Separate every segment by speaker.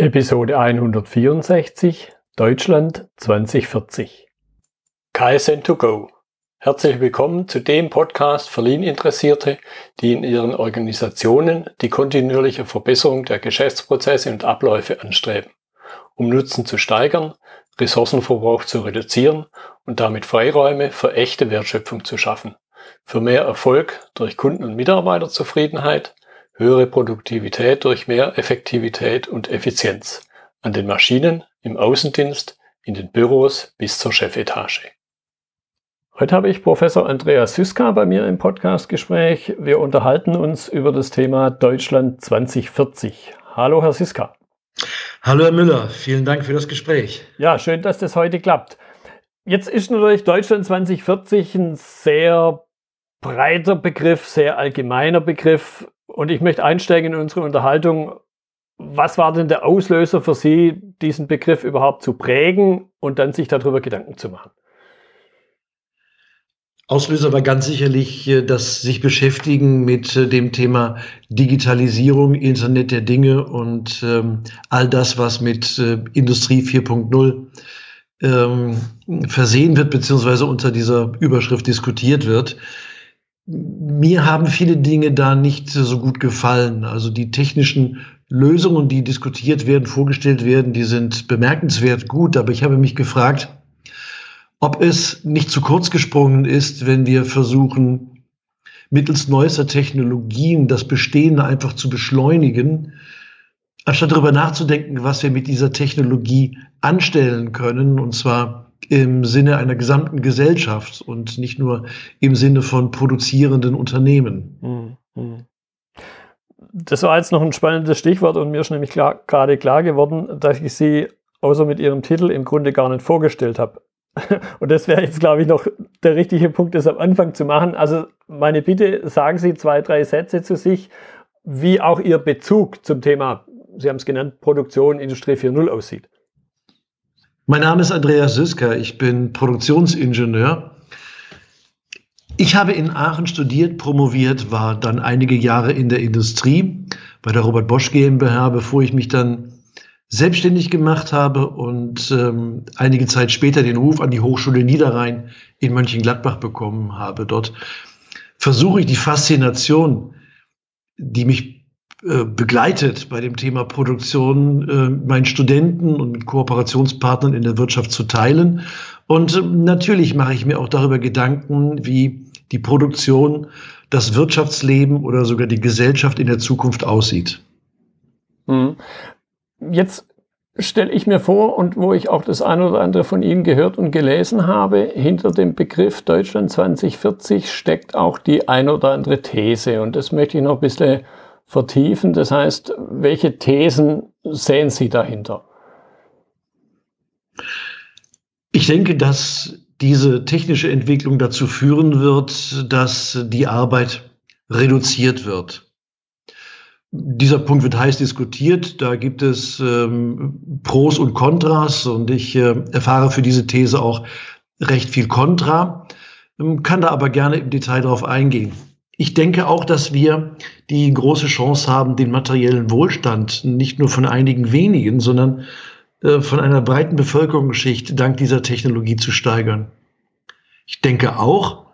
Speaker 1: Episode 164 Deutschland 2040 KSN2Go Herzlich willkommen zu dem Podcast für Lean-Interessierte, die in ihren Organisationen die kontinuierliche Verbesserung der Geschäftsprozesse und Abläufe anstreben, um Nutzen zu steigern, Ressourcenverbrauch zu reduzieren und damit Freiräume für echte Wertschöpfung zu schaffen, für mehr Erfolg durch Kunden- und Mitarbeiterzufriedenheit, höhere Produktivität durch mehr Effektivität und Effizienz an den Maschinen, im Außendienst, in den Büros bis zur Chefetage. Heute habe ich Professor Andreas Süska bei mir im Podcastgespräch. Wir unterhalten uns über das Thema Deutschland 2040. Hallo, Herr Süska.
Speaker 2: Hallo, Herr Müller. Vielen Dank für das Gespräch.
Speaker 1: Ja, schön, dass das heute klappt. Jetzt ist natürlich Deutschland 2040 ein sehr breiter Begriff, sehr allgemeiner Begriff. Und ich möchte einsteigen in unsere Unterhaltung. Was war denn der Auslöser für Sie, diesen Begriff überhaupt zu prägen und dann sich darüber Gedanken zu machen?
Speaker 2: Auslöser war ganz sicherlich äh, das sich beschäftigen mit äh, dem Thema Digitalisierung, Internet der Dinge und ähm, all das, was mit äh, Industrie 4.0 ähm, versehen wird, beziehungsweise unter dieser Überschrift diskutiert wird mir haben viele Dinge da nicht so gut gefallen. Also die technischen Lösungen, die diskutiert werden, vorgestellt werden, die sind bemerkenswert gut. Aber ich habe mich gefragt, ob es nicht zu kurz gesprungen ist, wenn wir versuchen, mittels neuester Technologien das Bestehende einfach zu beschleunigen, anstatt darüber nachzudenken, was wir mit dieser Technologie anstellen können, und zwar im Sinne einer gesamten Gesellschaft und nicht nur im Sinne von produzierenden Unternehmen. Mhm.
Speaker 1: Das war jetzt noch ein spannendes Stichwort und mir ist nämlich klar, gerade klar geworden, dass ich Sie außer mit Ihrem Titel im Grunde gar nicht vorgestellt habe. Und das wäre jetzt, glaube ich, noch der richtige Punkt, das am Anfang zu machen. Also meine Bitte, sagen Sie zwei, drei Sätze zu sich, wie auch Ihr Bezug zum Thema, Sie haben es genannt, Produktion Industrie 4.0 aussieht.
Speaker 2: Mein Name ist Andreas Süsker, ich bin Produktionsingenieur. Ich habe in Aachen studiert, promoviert, war dann einige Jahre in der Industrie bei der Robert Bosch GmbH, bevor ich mich dann selbstständig gemacht habe und ähm, einige Zeit später den Ruf an die Hochschule Niederrhein in Mönchengladbach bekommen habe. Dort versuche ich die Faszination, die mich begleitet bei dem Thema Produktion äh, meinen Studenten und mit Kooperationspartnern in der Wirtschaft zu teilen. Und äh, natürlich mache ich mir auch darüber Gedanken, wie die Produktion, das Wirtschaftsleben oder sogar die Gesellschaft in der Zukunft aussieht.
Speaker 1: Hm. Jetzt stelle ich mir vor und wo ich auch das eine oder andere von Ihnen gehört und gelesen habe, hinter dem Begriff Deutschland 2040 steckt auch die eine oder andere These. Und das möchte ich noch ein bisschen vertiefen. Das heißt, welche Thesen sehen Sie dahinter?
Speaker 2: Ich denke, dass diese technische Entwicklung dazu führen wird, dass die Arbeit reduziert wird. Dieser Punkt wird heiß diskutiert. Da gibt es ähm, Pros und Kontras und ich äh, erfahre für diese These auch recht viel Kontra, ähm, kann da aber gerne im Detail darauf eingehen. Ich denke auch, dass wir die große Chance haben, den materiellen Wohlstand nicht nur von einigen wenigen, sondern äh, von einer breiten Bevölkerungsschicht dank dieser Technologie zu steigern. Ich denke auch,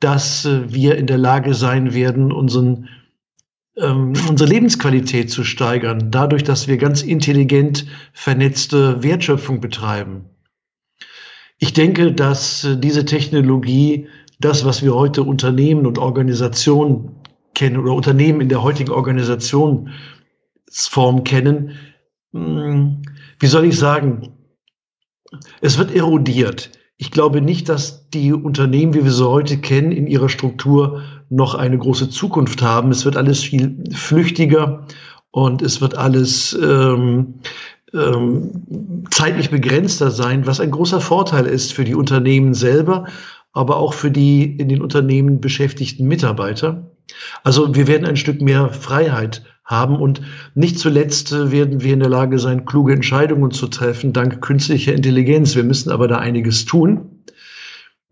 Speaker 2: dass äh, wir in der Lage sein werden, unseren, ähm, unsere Lebensqualität zu steigern, dadurch, dass wir ganz intelligent vernetzte Wertschöpfung betreiben. Ich denke, dass äh, diese Technologie das, was wir heute Unternehmen und Organisationen kennen oder Unternehmen in der heutigen Organisationsform kennen, hm, wie soll ich sagen, es wird erodiert. Ich glaube nicht, dass die Unternehmen, wie wir sie heute kennen, in ihrer Struktur noch eine große Zukunft haben. Es wird alles viel flüchtiger und es wird alles ähm, ähm, zeitlich begrenzter sein, was ein großer Vorteil ist für die Unternehmen selber, aber auch für die in den Unternehmen beschäftigten Mitarbeiter. Also wir werden ein Stück mehr Freiheit haben und nicht zuletzt äh, werden wir in der Lage sein, kluge Entscheidungen zu treffen dank künstlicher Intelligenz. Wir müssen aber da einiges tun,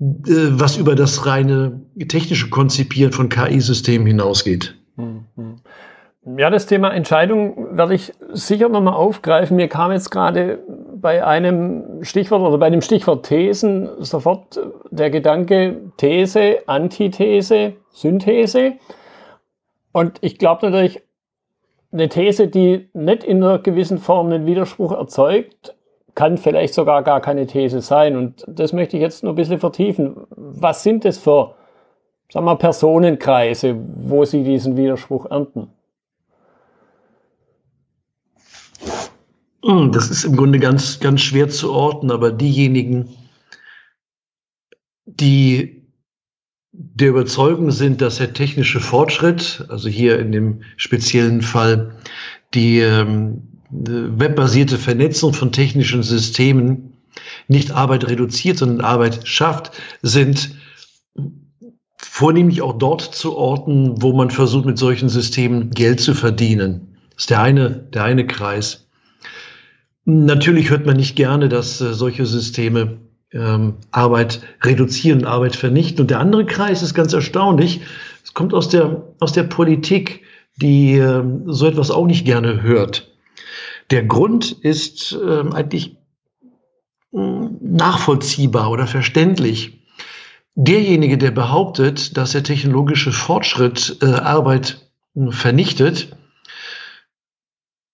Speaker 2: äh, was über das reine technische Konzipieren von KI-Systemen hinausgeht. Mhm.
Speaker 1: Ja, das Thema Entscheidung werde ich sicher nochmal aufgreifen. Mir kam jetzt gerade bei einem Stichwort oder bei dem Stichwort Thesen sofort der Gedanke These, Antithese, Synthese. Und ich glaube natürlich, eine These, die nicht in einer gewissen Form einen Widerspruch erzeugt, kann vielleicht sogar gar keine These sein. Und das möchte ich jetzt nur ein bisschen vertiefen. Was sind das für, sagen wir, Personenkreise, wo Sie diesen Widerspruch ernten?
Speaker 2: Das ist im Grunde ganz, ganz schwer zu orten, aber diejenigen, die der Überzeugung sind, dass der technische Fortschritt, also hier in dem speziellen Fall die ähm, webbasierte Vernetzung von technischen Systemen nicht Arbeit reduziert, sondern Arbeit schafft, sind vornehmlich auch dort zu orten, wo man versucht, mit solchen Systemen Geld zu verdienen. Das ist der eine, der eine Kreis. Natürlich hört man nicht gerne, dass äh, solche Systeme ähm, Arbeit reduzieren, Arbeit vernichten. Und der andere Kreis ist ganz erstaunlich. Es kommt aus der, aus der Politik, die äh, so etwas auch nicht gerne hört. Der Grund ist äh, eigentlich mh, nachvollziehbar oder verständlich. Derjenige, der behauptet, dass der technologische Fortschritt äh, Arbeit vernichtet,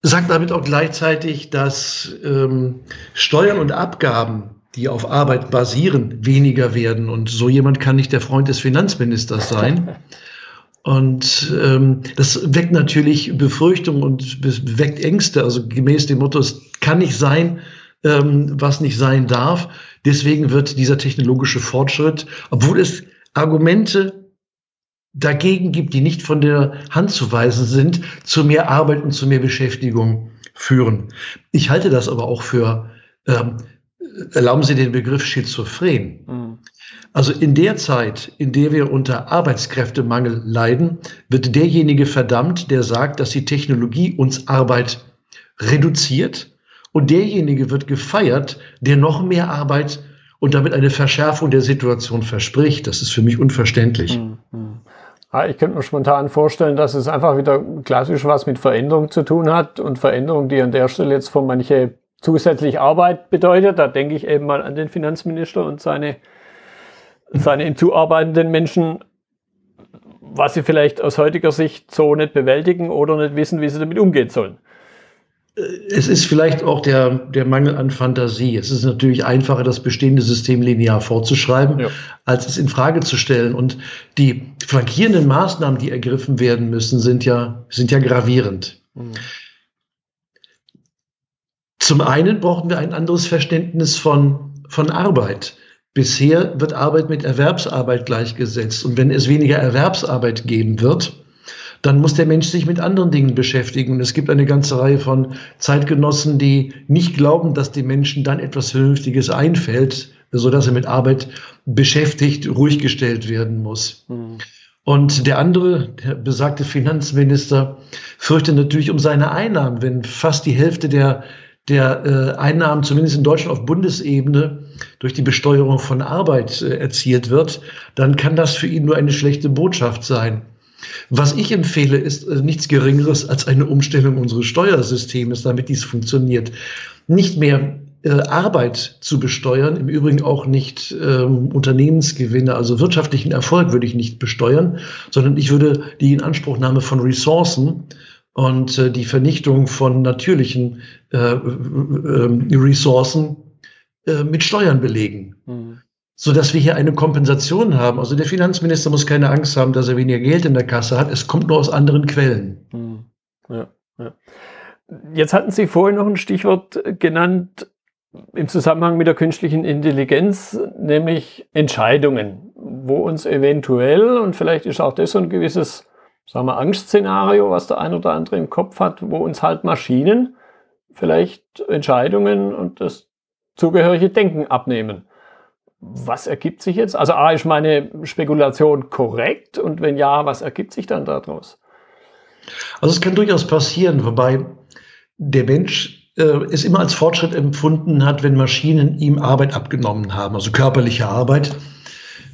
Speaker 2: sagt damit auch gleichzeitig, dass ähm, Steuern und Abgaben, die auf Arbeit basieren, weniger werden. Und so jemand kann nicht der Freund des Finanzministers sein. Und ähm, das weckt natürlich Befürchtungen und weckt Ängste. Also gemäß dem Motto, es kann nicht sein, ähm, was nicht sein darf. Deswegen wird dieser technologische Fortschritt, obwohl es Argumente dagegen gibt, die nicht von der Hand zu weisen sind, zu mehr Arbeit und zu mehr Beschäftigung führen. Ich halte das aber auch für, ähm, erlauben Sie den Begriff schizophren. Mhm. Also in der Zeit, in der wir unter Arbeitskräftemangel leiden, wird derjenige verdammt, der sagt, dass die Technologie uns Arbeit reduziert und derjenige wird gefeiert, der noch mehr Arbeit und damit eine Verschärfung der Situation verspricht. Das ist für mich unverständlich. Mhm.
Speaker 1: Ja, ich könnte mir spontan vorstellen, dass es einfach wieder klassisch was mit Veränderung zu tun hat und Veränderung, die an der Stelle jetzt für manche zusätzlich Arbeit bedeutet. Da denke ich eben mal an den Finanzminister und seine, seine ihm zuarbeitenden Menschen, was sie vielleicht aus heutiger Sicht so nicht bewältigen oder nicht wissen, wie sie damit umgehen sollen
Speaker 2: es ist vielleicht auch der, der Mangel an Fantasie. Es ist natürlich einfacher, das bestehende System linear fortzuschreiben, ja. als es in Frage zu stellen. Und die flankierenden Maßnahmen, die ergriffen werden müssen, sind ja, sind ja gravierend. Mhm. Zum einen brauchen wir ein anderes Verständnis von, von Arbeit. Bisher wird Arbeit mit Erwerbsarbeit gleichgesetzt. Und wenn es weniger Erwerbsarbeit geben wird, dann muss der Mensch sich mit anderen Dingen beschäftigen. Und es gibt eine ganze Reihe von Zeitgenossen, die nicht glauben, dass dem Menschen dann etwas Vernünftiges einfällt, so dass er mit Arbeit beschäftigt, ruhig gestellt werden muss. Mhm. Und der andere, der besagte Finanzminister, fürchtet natürlich um seine Einnahmen, wenn fast die Hälfte der der äh, Einnahmen, zumindest in Deutschland auf Bundesebene, durch die Besteuerung von Arbeit äh, erzielt wird, dann kann das für ihn nur eine schlechte Botschaft sein. Was ich empfehle, ist äh, nichts Geringeres als eine Umstellung unseres Steuersystems, damit dies funktioniert. Nicht mehr äh, Arbeit zu besteuern, im Übrigen auch nicht ähm, Unternehmensgewinne, also wirtschaftlichen Erfolg würde ich nicht besteuern, sondern ich würde die Inanspruchnahme von Ressourcen und äh, die Vernichtung von natürlichen äh, äh, äh Ressourcen mit Steuern belegen. Mhm so dass wir hier eine Kompensation haben. Also der Finanzminister muss keine Angst haben, dass er weniger Geld in der Kasse hat. Es kommt nur aus anderen Quellen. Hm.
Speaker 1: Ja, ja. Jetzt hatten Sie vorhin noch ein Stichwort genannt im Zusammenhang mit der künstlichen Intelligenz, nämlich Entscheidungen, wo uns eventuell, und vielleicht ist auch das so ein gewisses, sagen wir, Angstszenario, was der ein oder andere im Kopf hat, wo uns halt Maschinen vielleicht Entscheidungen und das zugehörige Denken abnehmen was ergibt sich jetzt? Also A, ist meine Spekulation korrekt? Und wenn ja, was ergibt sich dann daraus?
Speaker 2: Also es kann durchaus passieren, wobei der Mensch äh, es immer als Fortschritt empfunden hat, wenn Maschinen ihm Arbeit abgenommen haben, also körperliche Arbeit.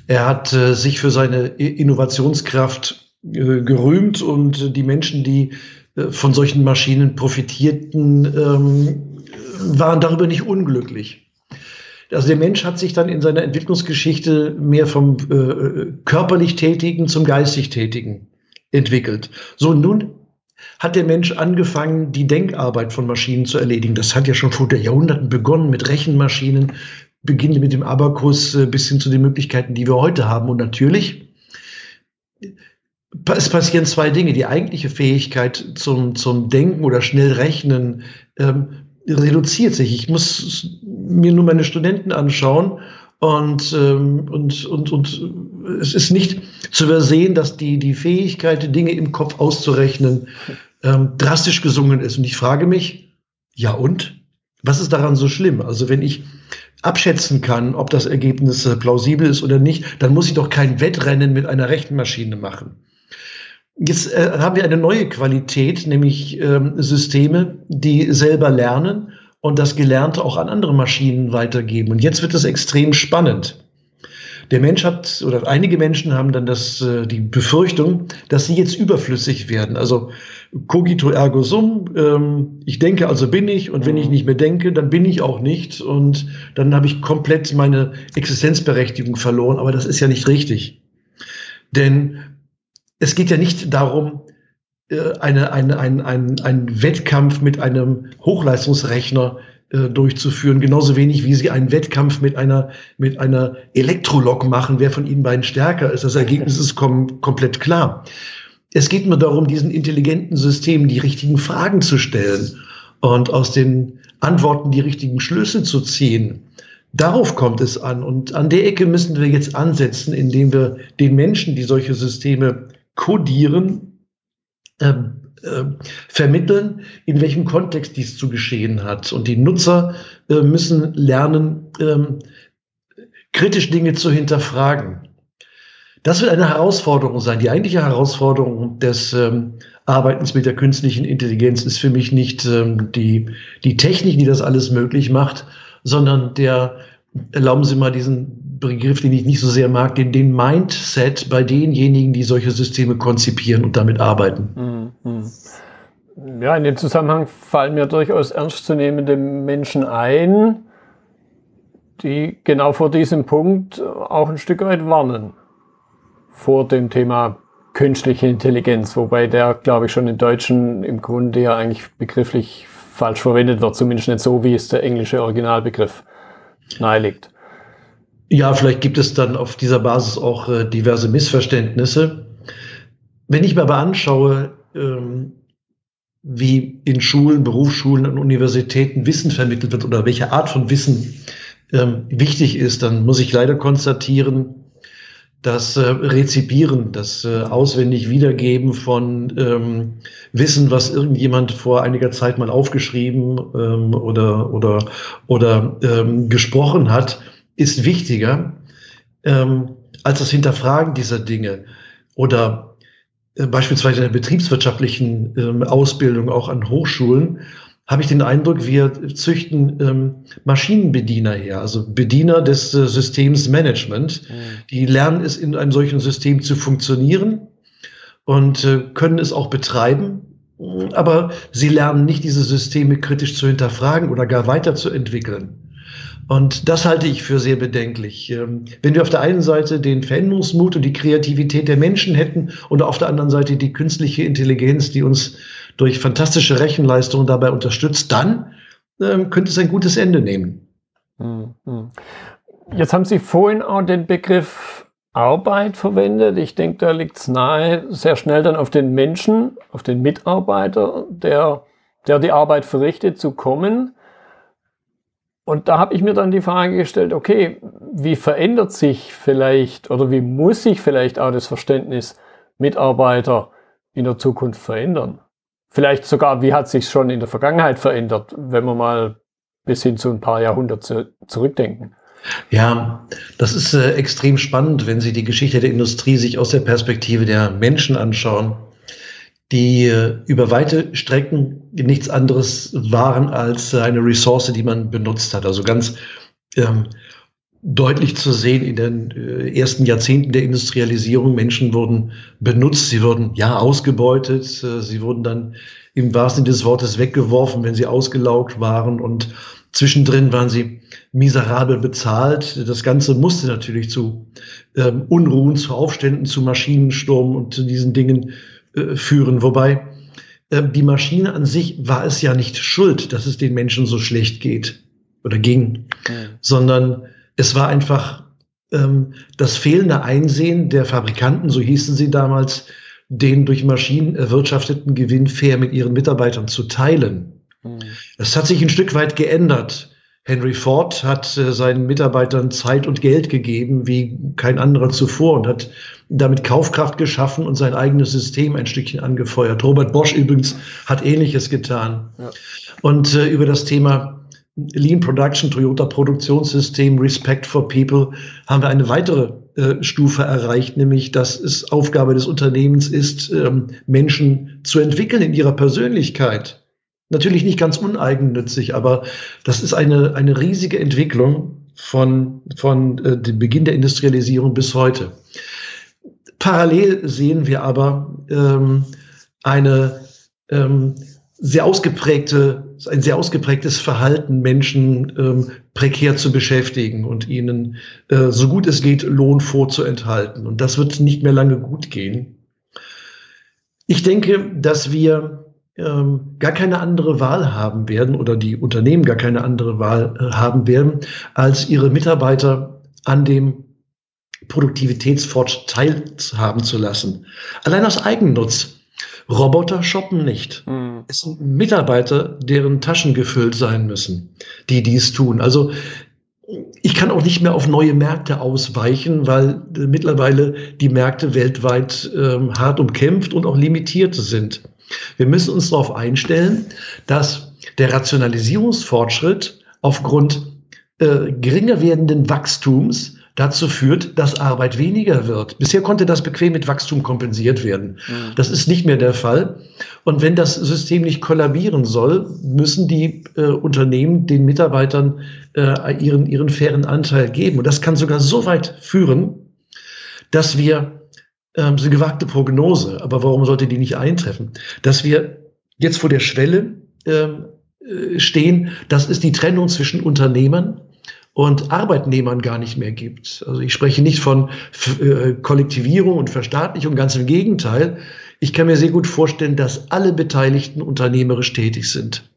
Speaker 2: Er hat äh, sich für seine Innovationskraft äh, gerühmt und die Menschen, die äh, von solchen Maschinen profitierten, ähm, waren darüber nicht unglücklich. Also der Mensch hat sich dann in seiner Entwicklungsgeschichte mehr vom äh, körperlich Tätigen zum geistig Tätigen entwickelt. So, nun hat der Mensch angefangen, die Denkarbeit von Maschinen zu erledigen. Das hat ja schon vor der Jahrhunderten begonnen mit Rechenmaschinen, beginnt mit dem Abakus äh, bis hin zu den Möglichkeiten, die wir heute haben. Und natürlich, es passieren zwei Dinge. Die eigentliche Fähigkeit zum, zum Denken oder schnell Rechnen ähm, reduziert sich. Ich muss mir nur meine Studenten anschauen und, ähm, und, und, und es ist nicht zu übersehen, dass die, die Fähigkeit, Dinge im Kopf auszurechnen, ähm, drastisch gesungen ist. Und ich frage mich, ja und? Was ist daran so schlimm? Also wenn ich abschätzen kann, ob das Ergebnis äh, plausibel ist oder nicht, dann muss ich doch kein Wettrennen mit einer Rechenmaschine machen. Jetzt äh, haben wir eine neue Qualität, nämlich ähm, Systeme, die selber lernen und das Gelernte auch an andere Maschinen weitergeben. Und jetzt wird es extrem spannend. Der Mensch hat, oder einige Menschen haben dann das, äh, die Befürchtung, dass sie jetzt überflüssig werden. Also cogito ergo sum, ähm, ich denke, also bin ich, und wenn ich mhm. nicht mehr denke, dann bin ich auch nicht. Und dann habe ich komplett meine Existenzberechtigung verloren. Aber das ist ja nicht richtig. Denn es geht ja nicht darum, äh, eine, eine, ein, ein, ein Wettkampf mit einem Hochleistungsrechner äh, durchzuführen, genauso wenig wie sie einen Wettkampf mit einer, mit einer Elektrolog machen, wer von ihnen beiden stärker ist. Das Ergebnis ist kom komplett klar. Es geht nur darum, diesen intelligenten Systemen die richtigen Fragen zu stellen und aus den Antworten die richtigen Schlüsse zu ziehen. Darauf kommt es an. Und an der Ecke müssen wir jetzt ansetzen, indem wir den Menschen, die solche Systeme kodieren, äh, äh, vermitteln, in welchem Kontext dies zu geschehen hat. Und die Nutzer äh, müssen lernen, ähm, kritisch Dinge zu hinterfragen. Das wird eine Herausforderung sein. Die eigentliche Herausforderung des ähm, Arbeitens mit der künstlichen Intelligenz ist für mich nicht ähm, die, die Technik, die das alles möglich macht, sondern der, erlauben Sie mal diesen Begriff, den ich nicht so sehr mag, den, den Mindset bei denjenigen, die solche Systeme konzipieren und damit arbeiten.
Speaker 1: Mhm. Ja, in dem Zusammenhang fallen mir durchaus ernstzunehmende Menschen ein, die genau vor diesem Punkt auch ein Stück weit warnen. Vor dem Thema künstliche Intelligenz, wobei der, glaube ich, schon im Deutschen im Grunde ja eigentlich begrifflich falsch verwendet wird, zumindest nicht so, wie es der englische Originalbegriff nahelegt.
Speaker 2: Ja, vielleicht gibt es dann auf dieser Basis auch äh, diverse Missverständnisse. Wenn ich mir aber anschaue, ähm, wie in Schulen, Berufsschulen und Universitäten Wissen vermittelt wird oder welche Art von Wissen ähm, wichtig ist, dann muss ich leider konstatieren, das äh, Rezipieren, das äh, auswendig Wiedergeben von ähm, Wissen, was irgendjemand vor einiger Zeit mal aufgeschrieben ähm, oder oder oder ähm, gesprochen hat, ist wichtiger ähm, als das Hinterfragen dieser Dinge oder äh, beispielsweise in der betriebswirtschaftlichen ähm, Ausbildung auch an Hochschulen habe ich den Eindruck, wir züchten ähm, Maschinenbediener her, also Bediener des äh, Systems Management. Mhm. Die lernen es in einem solchen System zu funktionieren und äh, können es auch betreiben, aber sie lernen nicht, diese Systeme kritisch zu hinterfragen oder gar weiterzuentwickeln. Und das halte ich für sehr bedenklich. Ähm, wenn wir auf der einen Seite den Veränderungsmut und die Kreativität der Menschen hätten und auf der anderen Seite die künstliche Intelligenz, die uns durch fantastische Rechenleistungen dabei unterstützt, dann ähm, könnte es ein gutes Ende nehmen. Hm,
Speaker 1: hm. Jetzt haben Sie vorhin auch den Begriff Arbeit verwendet. Ich denke, da liegt es nahe, sehr schnell dann auf den Menschen, auf den Mitarbeiter, der, der die Arbeit verrichtet, zu kommen. Und da habe ich mir dann die Frage gestellt, okay, wie verändert sich vielleicht oder wie muss sich vielleicht auch das Verständnis Mitarbeiter in der Zukunft verändern? Vielleicht sogar, wie hat sich schon in der Vergangenheit verändert, wenn wir mal bis hin zu ein paar Jahrhunderte zurückdenken?
Speaker 2: Ja, das ist äh, extrem spannend, wenn Sie die Geschichte der Industrie sich aus der Perspektive der Menschen anschauen die äh, über weite Strecken nichts anderes waren als eine Ressource, die man benutzt hat. Also ganz ähm, deutlich zu sehen in den äh, ersten Jahrzehnten der Industrialisierung. Menschen wurden benutzt, sie wurden ja ausgebeutet, äh, sie wurden dann im wahrsten Sinne des Wortes weggeworfen, wenn sie ausgelaugt waren und zwischendrin waren sie miserabel bezahlt. Das Ganze musste natürlich zu ähm, Unruhen, zu Aufständen, zu Maschinensturm und zu diesen Dingen äh, führen. Wobei äh, die Maschine an sich war es ja nicht schuld, dass es den Menschen so schlecht geht oder ging, mhm. sondern es war einfach ähm, das fehlende Einsehen der Fabrikanten, so hießen sie damals, den durch Maschinen erwirtschafteten Gewinn fair mit ihren Mitarbeitern zu teilen. Mhm. Das hat sich ein Stück weit geändert. Henry Ford hat äh, seinen Mitarbeitern Zeit und Geld gegeben wie kein anderer zuvor und hat damit Kaufkraft geschaffen und sein eigenes System ein Stückchen angefeuert. Robert Bosch übrigens hat Ähnliches getan. Ja. Und äh, über das Thema Lean Production, Toyota Produktionssystem, Respect for People, haben wir eine weitere äh, Stufe erreicht, nämlich dass es Aufgabe des Unternehmens ist, ähm, Menschen zu entwickeln in ihrer Persönlichkeit. Natürlich nicht ganz uneigennützig, aber das ist eine, eine riesige Entwicklung von, von äh, dem Beginn der Industrialisierung bis heute. Parallel sehen wir aber ähm, eine ähm, sehr ausgeprägte ein sehr ausgeprägtes Verhalten, Menschen ähm, prekär zu beschäftigen und ihnen, äh, so gut es geht, Lohn vorzuenthalten. Und das wird nicht mehr lange gut gehen. Ich denke, dass wir ähm, gar keine andere Wahl haben werden oder die Unternehmen gar keine andere Wahl äh, haben werden, als ihre Mitarbeiter an dem Produktivitätsfortschritt teilhaben zu lassen. Allein aus Eigennutz. Roboter shoppen nicht. Mhm. Es sind Mitarbeiter, deren Taschen gefüllt sein müssen, die dies tun. Also ich kann auch nicht mehr auf neue Märkte ausweichen, weil äh, mittlerweile die Märkte weltweit ähm, hart umkämpft und auch limitiert sind. Wir müssen uns darauf einstellen, dass der Rationalisierungsfortschritt aufgrund äh, geringer werdenden Wachstums dazu führt, dass Arbeit weniger wird. Bisher konnte das bequem mit Wachstum kompensiert werden. Mhm. Das ist nicht mehr der Fall. Und wenn das System nicht kollabieren soll, müssen die äh, Unternehmen den Mitarbeitern äh, ihren, ihren fairen Anteil geben. Und das kann sogar so weit führen, dass wir, ähm, so gewagte Prognose, aber warum sollte die nicht eintreffen, dass wir jetzt vor der Schwelle ähm, äh, stehen, das ist die Trennung zwischen Unternehmern und Arbeitnehmern gar nicht mehr gibt. Also ich spreche nicht von äh, Kollektivierung und Verstaatlichung, ganz im Gegenteil. Ich kann mir sehr gut vorstellen, dass alle Beteiligten unternehmerisch tätig sind.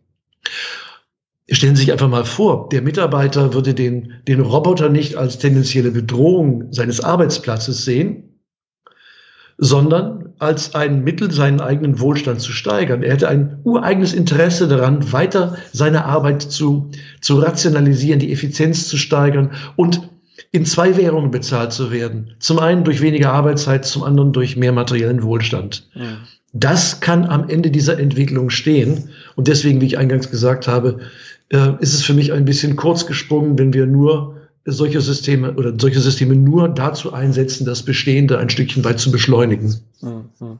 Speaker 2: Stellen Sie sich einfach mal vor, der Mitarbeiter würde den, den Roboter nicht als tendenzielle Bedrohung seines Arbeitsplatzes sehen, sondern als ein Mittel, seinen eigenen Wohlstand zu steigern. Er hätte ein ureigenes Interesse daran, weiter seine Arbeit zu, zu rationalisieren, die Effizienz zu steigern und in zwei Währungen bezahlt zu werden. Zum einen durch weniger Arbeitszeit, zum anderen durch mehr materiellen Wohlstand. Ja. Das kann am Ende dieser Entwicklung stehen. Und deswegen, wie ich eingangs gesagt habe, äh, ist es für mich ein bisschen kurz gesprungen, wenn wir nur solche Systeme oder solche Systeme nur dazu einsetzen, das Bestehende ein Stückchen weit zu beschleunigen. Mhm.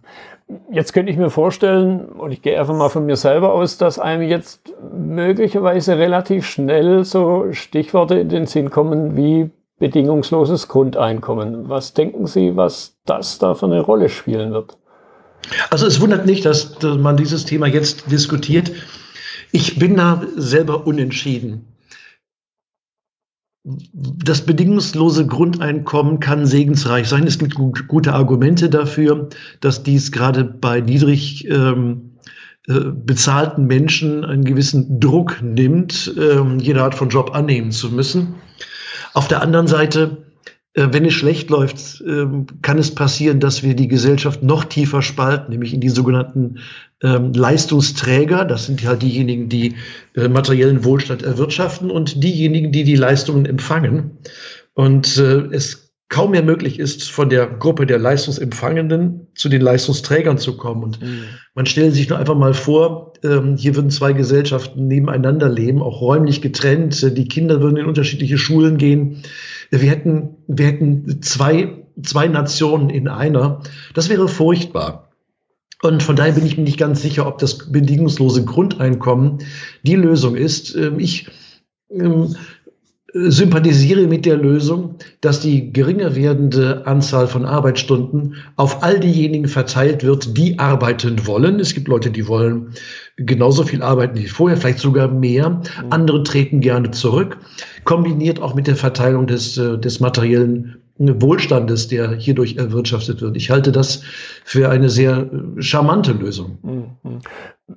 Speaker 1: Jetzt könnte ich mir vorstellen, und ich gehe einfach mal von mir selber aus, dass einem jetzt möglicherweise relativ schnell so Stichworte in den Sinn kommen wie bedingungsloses Grundeinkommen. Was denken Sie, was das da für eine Rolle spielen wird?
Speaker 2: Also es wundert nicht, dass man dieses Thema jetzt diskutiert. Ich bin da selber unentschieden das bedingungslose Grundeinkommen kann segensreich sein. Es gibt gut, gute Argumente dafür, dass dies gerade bei niedrig ähm, äh, bezahlten Menschen einen gewissen Druck nimmt, ähm, jede Art von Job annehmen zu müssen. Auf der anderen Seite wenn es schlecht läuft, ähm, kann es passieren, dass wir die Gesellschaft noch tiefer spalten, nämlich in die sogenannten ähm, Leistungsträger. Das sind halt diejenigen, die äh, materiellen Wohlstand erwirtschaften und diejenigen, die die Leistungen empfangen. Und äh, es kaum mehr möglich ist, von der Gruppe der Leistungsempfangenden zu den Leistungsträgern zu kommen. Und mhm. man stellt sich nur einfach mal vor, ähm, hier würden zwei Gesellschaften nebeneinander leben, auch räumlich getrennt. Die Kinder würden in unterschiedliche Schulen gehen. Wir hätten, wir hätten zwei, zwei Nationen in einer. Das wäre furchtbar. Und von daher bin ich mir nicht ganz sicher, ob das bedingungslose Grundeinkommen die Lösung ist. Ähm, ich ähm, sympathisiere mit der Lösung, dass die geringer werdende Anzahl von Arbeitsstunden auf all diejenigen verteilt wird, die arbeiten wollen. Es gibt Leute, die wollen genauso viel arbeiten wie vorher, vielleicht sogar mehr. Mhm. Andere treten gerne zurück, kombiniert auch mit der Verteilung des, äh, des materiellen Wohlstandes, der hierdurch erwirtschaftet wird. Ich halte das für eine sehr äh, charmante Lösung. Mhm.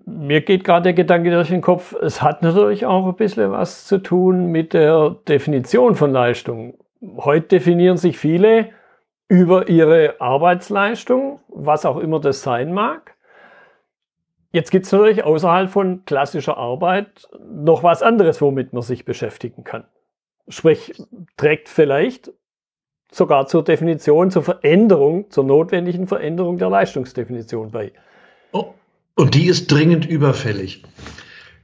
Speaker 1: Mir geht gerade der Gedanke durch den Kopf, es hat natürlich auch ein bisschen was zu tun mit der Definition von Leistung. Heute definieren sich viele über ihre Arbeitsleistung, was auch immer das sein mag. Jetzt gibt es natürlich außerhalb von klassischer Arbeit noch was anderes, womit man sich beschäftigen kann. Sprich, trägt vielleicht sogar zur Definition, zur Veränderung, zur notwendigen Veränderung der Leistungsdefinition bei.
Speaker 2: Oh, und die ist dringend überfällig.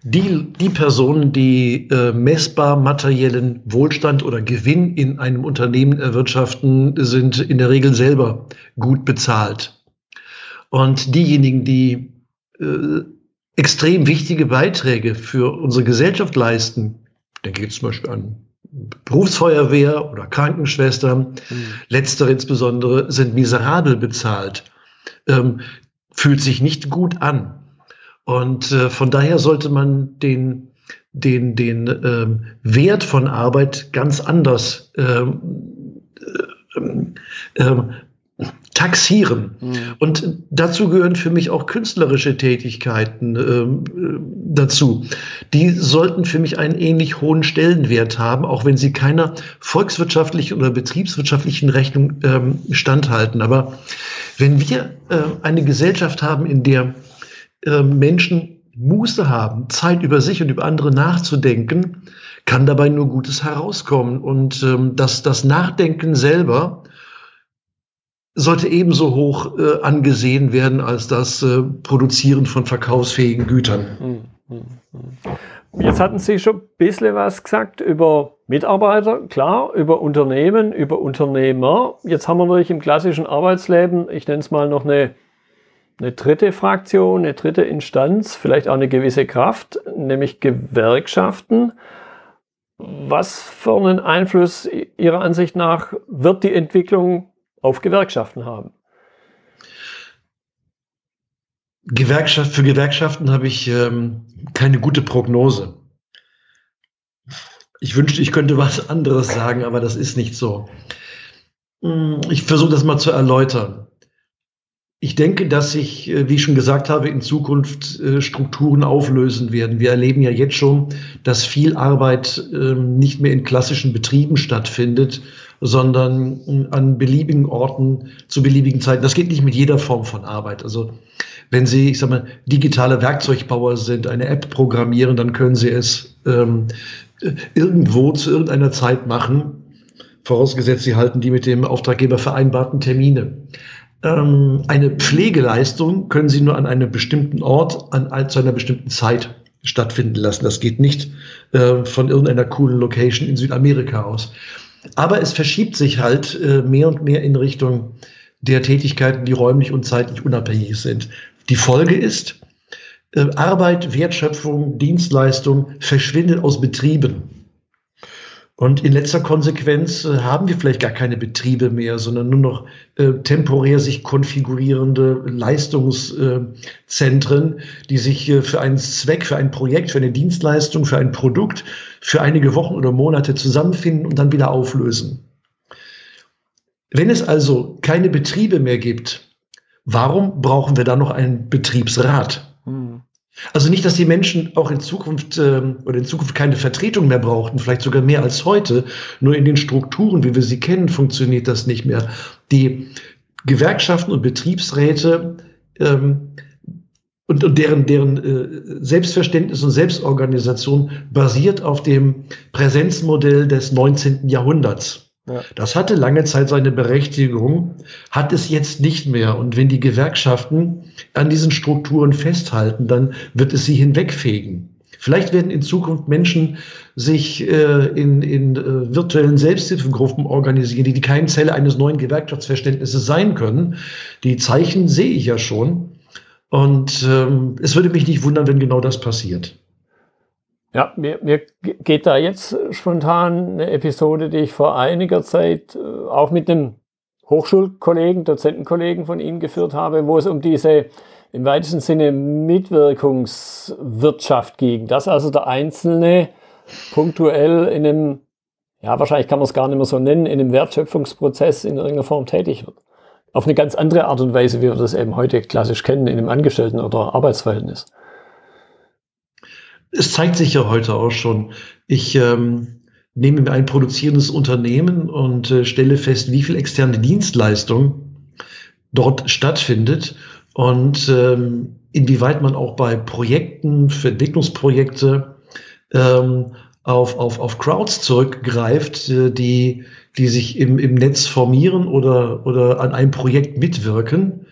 Speaker 2: Die, die Personen, die äh, messbar materiellen Wohlstand oder Gewinn in einem Unternehmen erwirtschaften, sind in der Regel selber gut bezahlt. Und diejenigen, die äh, extrem wichtige Beiträge für unsere Gesellschaft leisten, denke ich zum Beispiel an Berufsfeuerwehr oder Krankenschwestern, mhm. letztere insbesondere, sind miserabel bezahlt, ähm, fühlt sich nicht gut an. Und äh, von daher sollte man den, den, den ähm, Wert von Arbeit ganz anders ähm, äh, äh, taxieren. Mhm. Und dazu gehören für mich auch künstlerische Tätigkeiten ähm, äh, dazu. Die sollten für mich einen ähnlich hohen Stellenwert haben, auch wenn sie keiner volkswirtschaftlichen oder betriebswirtschaftlichen Rechnung ähm, standhalten. Aber wenn wir äh, eine Gesellschaft haben, in der äh, Menschen Muße haben, Zeit über sich und über andere nachzudenken, kann dabei nur Gutes herauskommen. Und ähm, dass das Nachdenken selber sollte ebenso hoch äh, angesehen werden als das äh, Produzieren von verkaufsfähigen Gütern. Hm, hm,
Speaker 1: hm. Jetzt hatten Sie schon ein bisschen was gesagt über Mitarbeiter, klar, über Unternehmen, über Unternehmer. Jetzt haben wir natürlich im klassischen Arbeitsleben, ich nenne es mal noch eine, eine dritte Fraktion, eine dritte Instanz, vielleicht auch eine gewisse Kraft, nämlich Gewerkschaften. Was für einen Einfluss Ihrer Ansicht nach wird die Entwicklung auf Gewerkschaften haben?
Speaker 2: Gewerkschaft, für Gewerkschaften habe ich ähm, keine gute Prognose. Ich wünschte, ich könnte was anderes sagen, aber das ist nicht so. Hm, ich versuche das mal zu erläutern. Ich denke, dass sich, äh, wie ich schon gesagt habe, in Zukunft äh, Strukturen auflösen werden. Wir erleben ja jetzt schon, dass viel Arbeit ähm, nicht mehr in klassischen Betrieben stattfindet, sondern an beliebigen Orten zu beliebigen Zeiten. Das geht nicht mit jeder Form von Arbeit. Also wenn Sie, ich sag mal, digitale Werkzeugbauer sind, eine App programmieren, dann können Sie es ähm, irgendwo zu irgendeiner Zeit machen, vorausgesetzt Sie halten die mit dem Auftraggeber vereinbarten Termine. Ähm, eine Pflegeleistung können Sie nur an einem bestimmten Ort, an, zu einer bestimmten Zeit stattfinden lassen. Das geht nicht äh, von irgendeiner coolen Location in Südamerika aus. Aber es verschiebt sich halt äh, mehr und mehr in Richtung der Tätigkeiten, die räumlich und zeitlich unabhängig sind. Die Folge ist, äh, Arbeit, Wertschöpfung, Dienstleistung verschwindet aus Betrieben. Und in letzter Konsequenz äh, haben wir vielleicht gar keine Betriebe mehr, sondern nur noch äh, temporär sich konfigurierende Leistungszentren, die sich äh, für einen Zweck, für ein Projekt, für eine Dienstleistung, für ein Produkt für einige Wochen oder Monate zusammenfinden und dann wieder auflösen. Wenn es also keine Betriebe mehr gibt, warum brauchen wir dann noch einen Betriebsrat? Hm. Also nicht, dass die Menschen auch in Zukunft ähm, oder in Zukunft keine Vertretung mehr brauchten, vielleicht sogar mehr als heute. Nur in den Strukturen, wie wir sie kennen, funktioniert das nicht mehr. Die Gewerkschaften und Betriebsräte ähm, und, und deren, deren äh, Selbstverständnis und Selbstorganisation basiert auf dem Präsenzmodell des 19. Jahrhunderts. Das hatte lange Zeit seine Berechtigung, hat es jetzt nicht mehr. Und wenn die Gewerkschaften an diesen Strukturen festhalten, dann wird es sie hinwegfegen. Vielleicht werden in Zukunft Menschen sich äh, in, in äh, virtuellen Selbsthilfegruppen organisieren, die die Keimzelle eines neuen Gewerkschaftsverständnisses sein können. Die Zeichen sehe ich ja schon. Und ähm, es würde mich nicht wundern, wenn genau das passiert.
Speaker 1: Ja, mir, mir geht da jetzt spontan eine Episode, die ich vor einiger Zeit äh, auch mit einem Hochschulkollegen, Dozentenkollegen von Ihnen geführt habe, wo es um diese im weitesten Sinne Mitwirkungswirtschaft ging, dass also der Einzelne punktuell in einem, ja, wahrscheinlich kann man es gar nicht mehr so nennen, in einem Wertschöpfungsprozess in irgendeiner Form tätig wird. Auf eine ganz andere Art und Weise, wie wir das eben heute klassisch kennen, in einem Angestellten- oder Arbeitsverhältnis.
Speaker 2: Es zeigt sich ja heute auch schon. Ich ähm, nehme mir ein produzierendes Unternehmen und äh, stelle fest, wie viel externe Dienstleistung dort stattfindet und ähm, inwieweit man auch bei Projekten, für Entwicklungsprojekte ähm, auf, auf, auf Crowds zurückgreift, äh, die, die sich im, im Netz formieren oder, oder an einem Projekt mitwirken.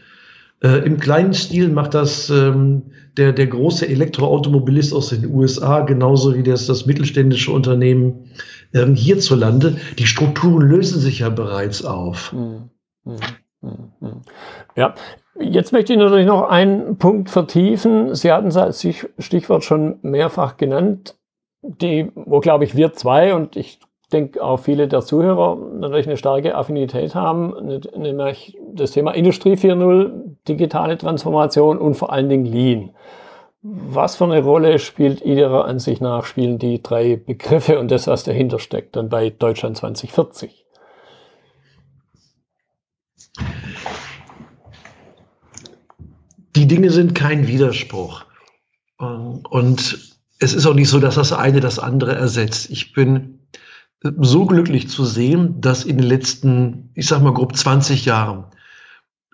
Speaker 2: Äh, Im kleinen Stil macht das ähm, der, der große Elektroautomobilist aus den USA, genauso wie das, das mittelständische Unternehmen ähm, hierzulande. Die Strukturen lösen sich ja bereits auf. Hm, hm,
Speaker 1: hm, ja, jetzt möchte ich natürlich noch einen Punkt vertiefen. Sie hatten als Stichwort schon mehrfach genannt, die, wo glaube ich wir zwei und ich denke auch viele der Zuhörer natürlich eine starke Affinität haben, nämlich das Thema Industrie 4.0, digitale Transformation und vor allen Dingen Lean. Was für eine Rolle spielt Ihrer Ansicht nach, spielen die drei Begriffe und das, was dahinter steckt, dann bei Deutschland 2040?
Speaker 2: Die Dinge sind kein Widerspruch. Und es ist auch nicht so, dass das eine das andere ersetzt. Ich bin so glücklich zu sehen, dass in den letzten, ich sag mal grob 20 Jahren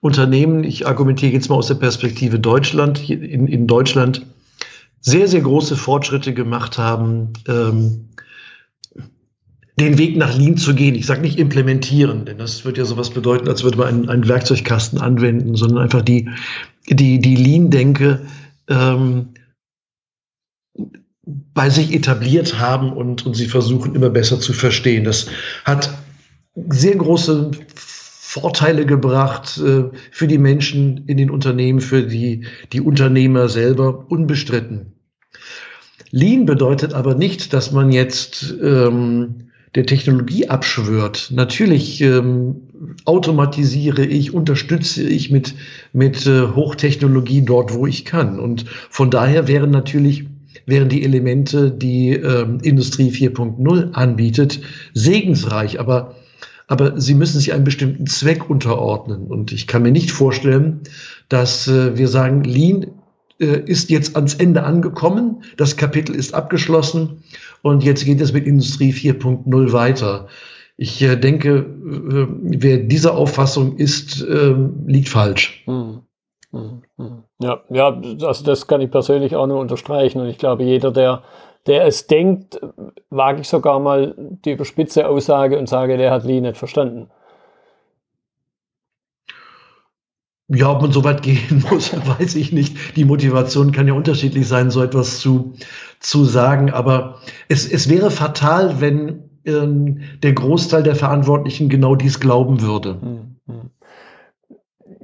Speaker 2: Unternehmen, ich argumentiere jetzt mal aus der Perspektive Deutschland, in, in Deutschland sehr, sehr große Fortschritte gemacht haben, ähm, den Weg nach Lean zu gehen. Ich sage nicht implementieren, denn das würde ja sowas bedeuten, als würde man einen, einen Werkzeugkasten anwenden, sondern einfach die, die, die Lean-Denke ähm, bei sich etabliert haben und, und sie versuchen immer besser zu verstehen. Das hat sehr große Vorteile gebracht äh, für die Menschen in den Unternehmen, für die, die Unternehmer selber, unbestritten. Lean bedeutet aber nicht, dass man jetzt ähm, der Technologie abschwört. Natürlich ähm, automatisiere ich, unterstütze ich mit, mit äh, Hochtechnologie dort, wo ich kann. Und von daher wären natürlich wären die Elemente, die ähm, Industrie 4.0 anbietet, segensreich, aber, aber sie müssen sich einem bestimmten Zweck unterordnen. Und ich kann mir nicht vorstellen, dass äh, wir sagen, Lean äh, ist jetzt ans Ende angekommen, das Kapitel ist abgeschlossen und jetzt geht es mit Industrie 4.0 weiter. Ich äh, denke, äh, wer dieser Auffassung ist, äh, liegt falsch. Hm.
Speaker 1: Hm. Hm. Ja, ja, also das kann ich persönlich auch nur unterstreichen. Und ich glaube, jeder, der, der es denkt, wage ich sogar mal die überspitze Aussage und sage, der hat Lee nicht verstanden.
Speaker 2: Ja, ob man so weit gehen muss, weiß ich nicht. Die Motivation kann ja unterschiedlich sein, so etwas zu, zu sagen. Aber es, es wäre fatal, wenn ähm, der Großteil der Verantwortlichen genau dies glauben würde. Hm, hm.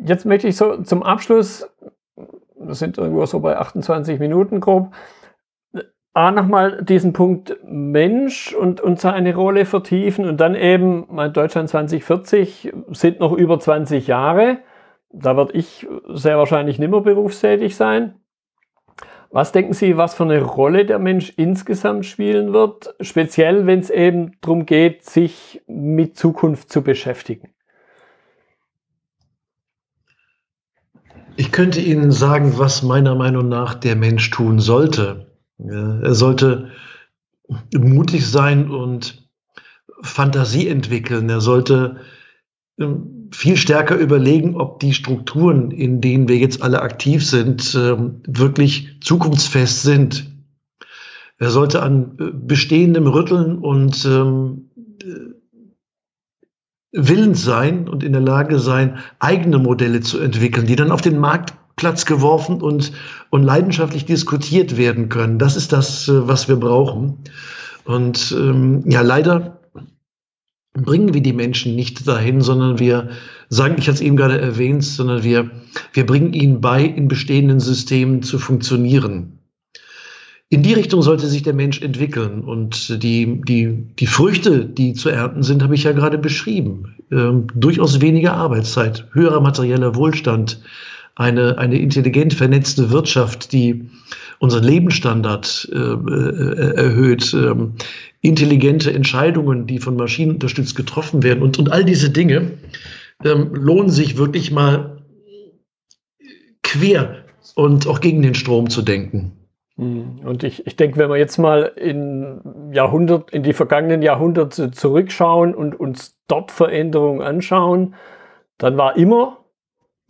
Speaker 1: Jetzt möchte ich so zum Abschluss wir sind irgendwo so bei 28 Minuten grob. A, nochmal diesen Punkt Mensch und, und seine Rolle vertiefen und dann eben, mein Deutschland 2040 sind noch über 20 Jahre. Da werde ich sehr wahrscheinlich nimmer berufstätig sein. Was denken Sie, was für eine Rolle der Mensch insgesamt spielen wird, speziell wenn es eben darum geht, sich mit Zukunft zu beschäftigen?
Speaker 2: Ich könnte Ihnen sagen, was meiner Meinung nach der Mensch tun sollte. er sollte mutig sein und Fantasie entwickeln. Er sollte ähm, viel stärker überlegen, ob die Strukturen, in denen wir jetzt alle aktiv sind, ähm, wirklich zukunftsfest sind. Er sollte an äh, bestehendem rütteln und ähm, willens sein und in der Lage sein, eigene Modelle zu entwickeln, die dann auf den Marktplatz geworfen und, und leidenschaftlich diskutiert werden können. Das ist das, äh, was wir brauchen. Und ähm, ja, leider bringen wir die Menschen nicht dahin, sondern wir sagen, ich hatte es eben gerade erwähnt, sondern wir, wir bringen ihnen bei, in bestehenden Systemen zu funktionieren. In die Richtung sollte sich der Mensch entwickeln. Und die, die, die Früchte, die zu ernten sind, habe ich ja gerade beschrieben. Ähm, durchaus weniger Arbeitszeit, höherer materieller Wohlstand, eine, eine intelligent vernetzte Wirtschaft, die unseren Lebensstandard äh, äh, erhöht, ähm, intelligente Entscheidungen, die von Maschinen unterstützt getroffen werden und, und all diese Dinge ähm, lohnen sich wirklich mal quer und auch gegen den Strom zu denken.
Speaker 1: Hm. Und ich, ich denke, wenn wir jetzt mal in Jahrhundert, in die vergangenen Jahrhunderte zurückschauen und uns dort Veränderungen anschauen, dann war immer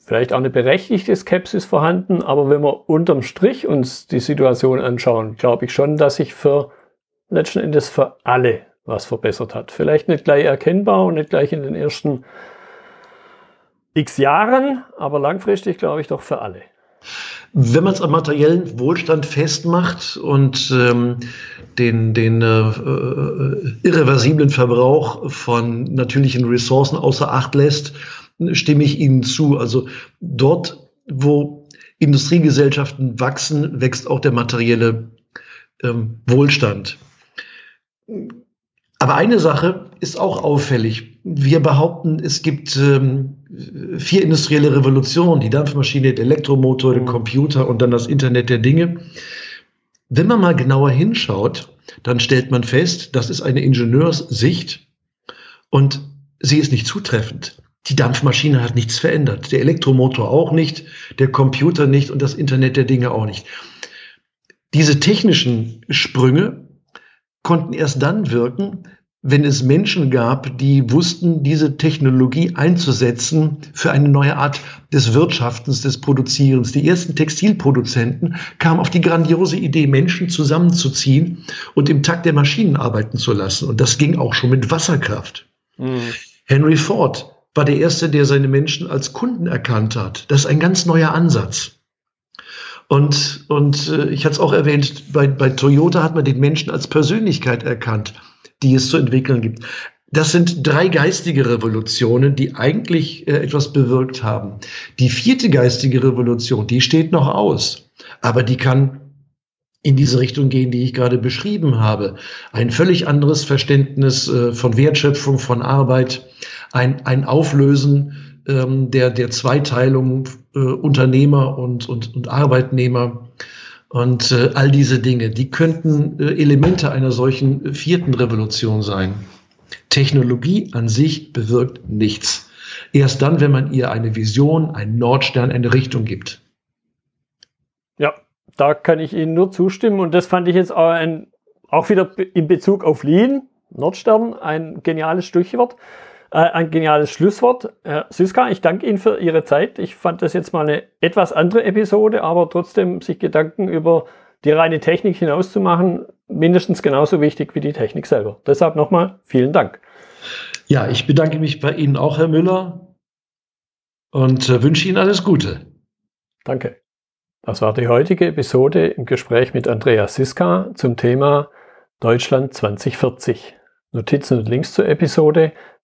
Speaker 1: vielleicht auch eine berechtigte Skepsis vorhanden, aber wenn wir unterm Strich uns die Situation anschauen, glaube ich schon, dass sich für letzten Endes für alle was verbessert hat. Vielleicht nicht gleich erkennbar und nicht gleich in den ersten x Jahren, aber langfristig glaube ich doch für alle.
Speaker 2: Wenn man es am materiellen Wohlstand festmacht und ähm, den, den äh, äh, irreversiblen Verbrauch von natürlichen Ressourcen außer Acht lässt, stimme ich Ihnen zu. Also dort, wo Industriegesellschaften wachsen, wächst auch der materielle ähm, Wohlstand. Aber eine Sache ist auch auffällig. Wir behaupten, es gibt ähm, vier industrielle Revolutionen, die Dampfmaschine, der Elektromotor, der Computer und dann das Internet der Dinge. Wenn man mal genauer hinschaut, dann stellt man fest, das ist eine Ingenieurssicht und sie ist nicht zutreffend. Die Dampfmaschine hat nichts verändert, der Elektromotor auch nicht, der Computer nicht und das Internet der Dinge auch nicht. Diese technischen Sprünge konnten erst dann wirken, wenn es Menschen gab, die wussten, diese Technologie einzusetzen für eine neue Art des Wirtschaftens, des Produzierens. Die ersten Textilproduzenten kamen auf die grandiose Idee, Menschen zusammenzuziehen und im Takt der Maschinen arbeiten zu lassen. Und das ging auch schon mit Wasserkraft. Mhm. Henry Ford war der Erste, der seine Menschen als Kunden erkannt hat. Das ist ein ganz neuer Ansatz. Und, und äh, ich hatte es auch erwähnt, bei, bei Toyota hat man den Menschen als Persönlichkeit erkannt, die es zu entwickeln gibt. Das sind drei geistige Revolutionen, die eigentlich äh, etwas bewirkt haben. Die vierte geistige Revolution, die steht noch aus, aber die kann in diese Richtung gehen, die ich gerade beschrieben habe. Ein völlig anderes Verständnis äh, von Wertschöpfung, von Arbeit, ein, ein Auflösen ähm, der, der Zweiteilung äh, Unternehmer und, und, und Arbeitnehmer und äh, all diese Dinge, die könnten äh, Elemente einer solchen vierten Revolution sein. Technologie an sich bewirkt nichts. Erst dann, wenn man ihr eine Vision, einen Nordstern, eine Richtung gibt.
Speaker 1: Ja, da kann ich Ihnen nur zustimmen. Und das fand ich jetzt auch, ein, auch wieder in Bezug auf Lean, Nordstern, ein geniales Stichwort. Äh, ein geniales Schlusswort. Herr Siska, ich danke Ihnen für Ihre Zeit. Ich fand das jetzt mal eine etwas andere Episode, aber trotzdem sich Gedanken über die reine Technik hinauszumachen, mindestens genauso wichtig wie die Technik selber. Deshalb nochmal vielen Dank.
Speaker 2: Ja, ich bedanke mich bei Ihnen auch, Herr Müller, und äh, wünsche Ihnen alles Gute.
Speaker 1: Danke. Das war die heutige Episode im Gespräch mit Andreas Siska zum Thema Deutschland 2040. Notizen und Links zur Episode